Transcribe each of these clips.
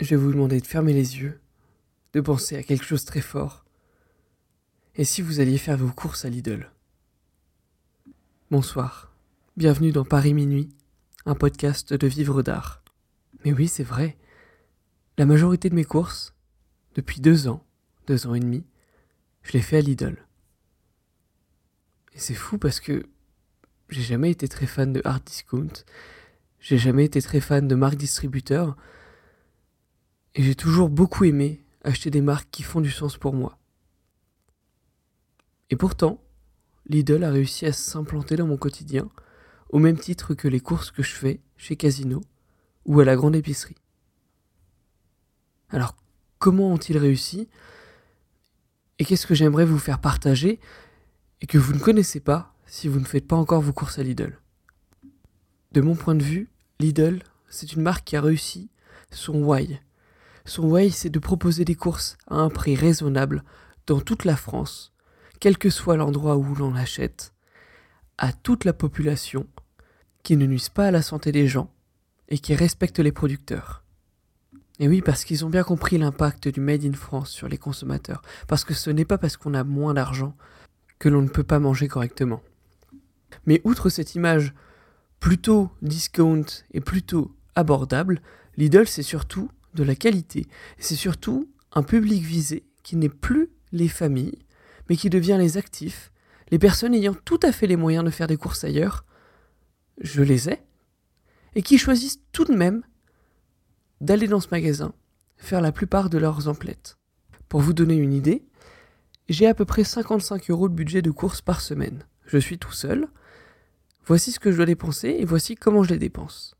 je vais vous demander de fermer les yeux, de penser à quelque chose de très fort. Et si vous alliez faire vos courses à Lidl? Bonsoir, bienvenue dans Paris Minuit, un podcast de vivre d'art. Mais oui, c'est vrai, la majorité de mes courses, depuis deux ans, deux ans et demi, je les fais à Lidl. Et c'est fou parce que j'ai jamais été très fan de hard discount, j'ai jamais été très fan de marques distributeurs, et j'ai toujours beaucoup aimé acheter des marques qui font du sens pour moi. Et pourtant, Lidl a réussi à s'implanter dans mon quotidien, au même titre que les courses que je fais chez Casino ou à la grande épicerie. Alors, comment ont-ils réussi? Et qu'est-ce que j'aimerais vous faire partager et que vous ne connaissez pas si vous ne faites pas encore vos courses à Lidl? De mon point de vue, Lidl, c'est une marque qui a réussi son why, son way, c'est de proposer des courses à un prix raisonnable dans toute la France, quel que soit l'endroit où l'on achète, à toute la population, qui ne nuisent pas à la santé des gens et qui respectent les producteurs. Et oui, parce qu'ils ont bien compris l'impact du Made in France sur les consommateurs, parce que ce n'est pas parce qu'on a moins d'argent que l'on ne peut pas manger correctement. Mais outre cette image plutôt discount et plutôt abordable, Lidl c'est surtout de la qualité. C'est surtout un public visé qui n'est plus les familles, mais qui devient les actifs, les personnes ayant tout à fait les moyens de faire des courses ailleurs, je les ai, et qui choisissent tout de même d'aller dans ce magasin faire la plupart de leurs emplettes. Pour vous donner une idée, j'ai à peu près 55 euros de budget de courses par semaine. Je suis tout seul. Voici ce que je dois dépenser et voici comment je les dépense.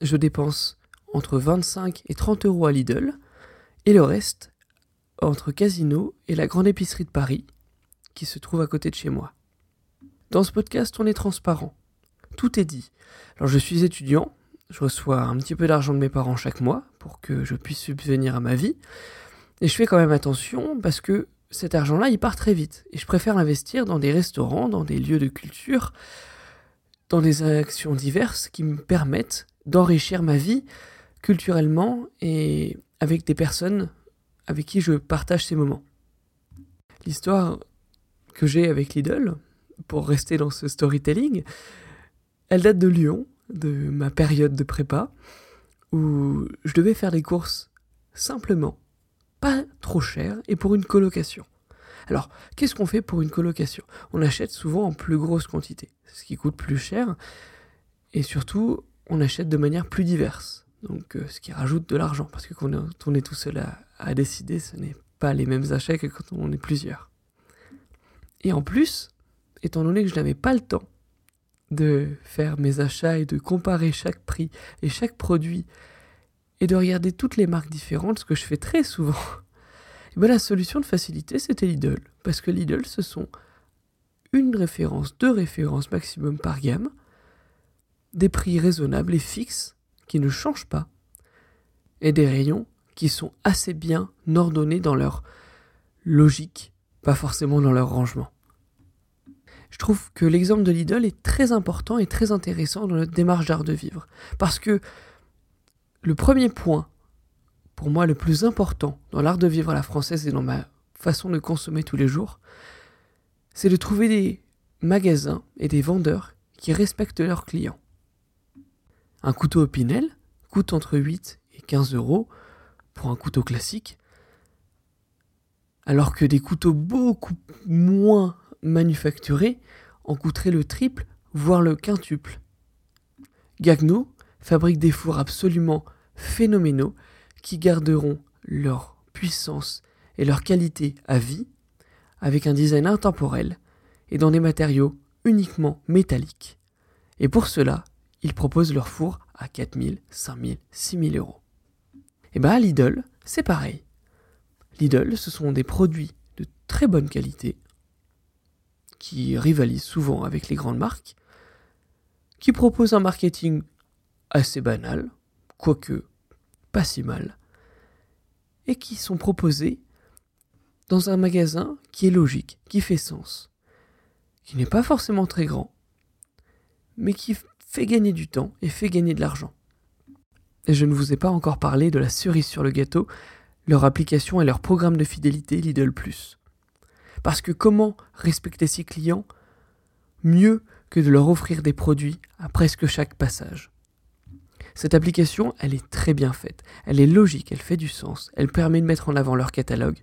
Je dépense entre 25 et 30 euros à Lidl, et le reste entre Casino et la grande épicerie de Paris, qui se trouve à côté de chez moi. Dans ce podcast, on est transparent. Tout est dit. Alors je suis étudiant, je reçois un petit peu d'argent de mes parents chaque mois pour que je puisse subvenir à ma vie, et je fais quand même attention parce que cet argent-là, il part très vite, et je préfère l'investir dans des restaurants, dans des lieux de culture, dans des actions diverses qui me permettent d'enrichir ma vie culturellement et avec des personnes avec qui je partage ces moments. L'histoire que j'ai avec Lidl, pour rester dans ce storytelling, elle date de Lyon, de ma période de prépa, où je devais faire des courses simplement, pas trop cher, et pour une colocation. Alors, qu'est-ce qu'on fait pour une colocation? On achète souvent en plus grosse quantité, ce qui coûte plus cher, et surtout, on achète de manière plus diverse. Donc, euh, ce qui rajoute de l'argent, parce que quand on est tout seul à, décider, ce n'est pas les mêmes achats que quand on est plusieurs. Et en plus, étant donné que je n'avais pas le temps de faire mes achats et de comparer chaque prix et chaque produit et de regarder toutes les marques différentes, ce que je fais très souvent, eh ben la solution de facilité, c'était Lidl. Parce que Lidl, ce sont une référence, deux références maximum par gamme, des prix raisonnables et fixes qui ne changent pas, et des rayons qui sont assez bien ordonnés dans leur logique, pas forcément dans leur rangement. Je trouve que l'exemple de Lidl est très important et très intéressant dans notre démarche d'art de vivre. Parce que le premier point, pour moi le plus important dans l'art de vivre à la française et dans ma façon de consommer tous les jours, c'est de trouver des magasins et des vendeurs qui respectent leurs clients. Un couteau Opinel coûte entre 8 et 15 euros pour un couteau classique, alors que des couteaux beaucoup moins manufacturés en coûteraient le triple, voire le quintuple. Gagno fabrique des fours absolument phénoménaux qui garderont leur puissance et leur qualité à vie, avec un design intemporel et dans des matériaux uniquement métalliques. Et pour cela, ils proposent leur four à 4000, 5000, 6000 euros. Et bien à Lidl, c'est pareil. Lidl, ce sont des produits de très bonne qualité, qui rivalisent souvent avec les grandes marques, qui proposent un marketing assez banal, quoique pas si mal, et qui sont proposés dans un magasin qui est logique, qui fait sens, qui n'est pas forcément très grand, mais qui fait gagner du temps et fait gagner de l'argent. Et je ne vous ai pas encore parlé de la cerise sur le gâteau, leur application et leur programme de fidélité Lidl ⁇ Parce que comment respecter ses clients mieux que de leur offrir des produits à presque chaque passage? Cette application, elle est très bien faite, elle est logique, elle fait du sens, elle permet de mettre en avant leur catalogue,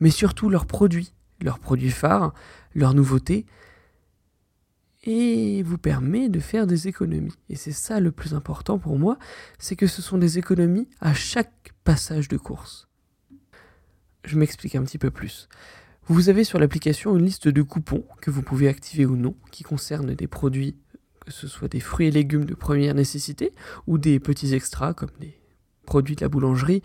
mais surtout leurs produits, leurs produits phares, leurs nouveautés, et vous permet de faire des économies. Et c'est ça le plus important pour moi, c'est que ce sont des économies à chaque passage de course. Je m'explique un petit peu plus. Vous avez sur l'application une liste de coupons que vous pouvez activer ou non, qui concernent des produits, que ce soit des fruits et légumes de première nécessité, ou des petits extras comme des produits de la boulangerie,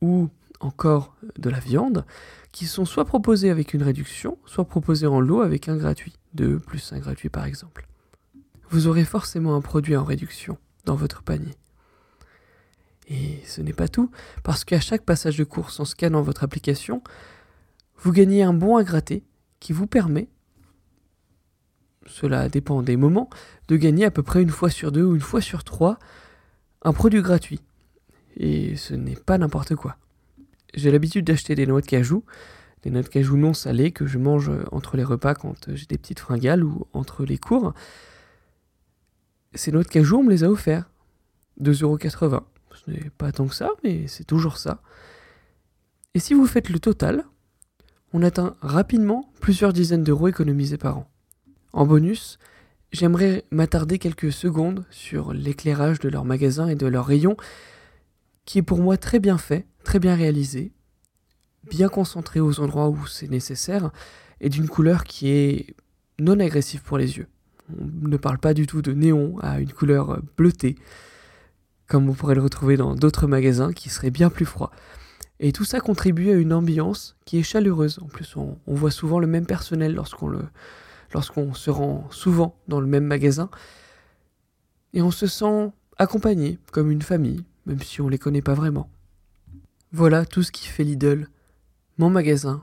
ou encore de la viande, qui sont soit proposés avec une réduction, soit proposés en lot avec un gratuit. 2 plus un gratuit par exemple. Vous aurez forcément un produit en réduction dans votre panier. Et ce n'est pas tout, parce qu'à chaque passage de course en scannant votre application, vous gagnez un bon à gratter qui vous permet, cela dépend des moments, de gagner à peu près une fois sur deux ou une fois sur trois un produit gratuit. Et ce n'est pas n'importe quoi. J'ai l'habitude d'acheter des noix de cajou, des noix de cajou non salées que je mange entre les repas quand j'ai des petites fringales ou entre les cours. Ces noix de cajou, on me les a offerts. 2,80€. Ce n'est pas tant que ça, mais c'est toujours ça. Et si vous faites le total, on atteint rapidement plusieurs dizaines d'euros économisés par an. En bonus, j'aimerais m'attarder quelques secondes sur l'éclairage de leur magasin et de leur rayon, qui est pour moi très bien fait, très bien réalisé, bien concentré aux endroits où c'est nécessaire, et d'une couleur qui est non agressive pour les yeux. On ne parle pas du tout de néon à une couleur bleutée, comme on pourrait le retrouver dans d'autres magasins qui seraient bien plus froids. Et tout ça contribue à une ambiance qui est chaleureuse. En plus, on, voit souvent le même personnel lorsqu'on lorsqu'on se rend souvent dans le même magasin. Et on se sent accompagné, comme une famille, même si on ne les connaît pas vraiment. Voilà tout ce qui fait Lidl, mon magasin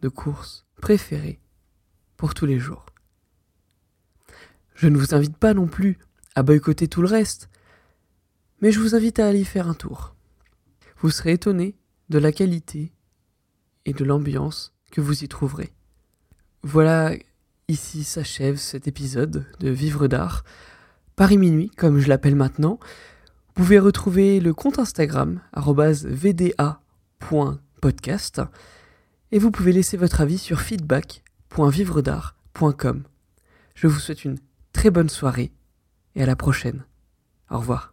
de courses préféré pour tous les jours. Je ne vous invite pas non plus à boycotter tout le reste, mais je vous invite à aller faire un tour. Vous serez étonné de la qualité et de l'ambiance que vous y trouverez. Voilà, ici s'achève cet épisode de Vivre d'art. Paris Minuit, comme je l'appelle maintenant. Vous pouvez retrouver le compte Instagram, vda.podcast, et vous pouvez laisser votre avis sur feedback.vivredart.com. Je vous souhaite une très bonne soirée et à la prochaine. Au revoir.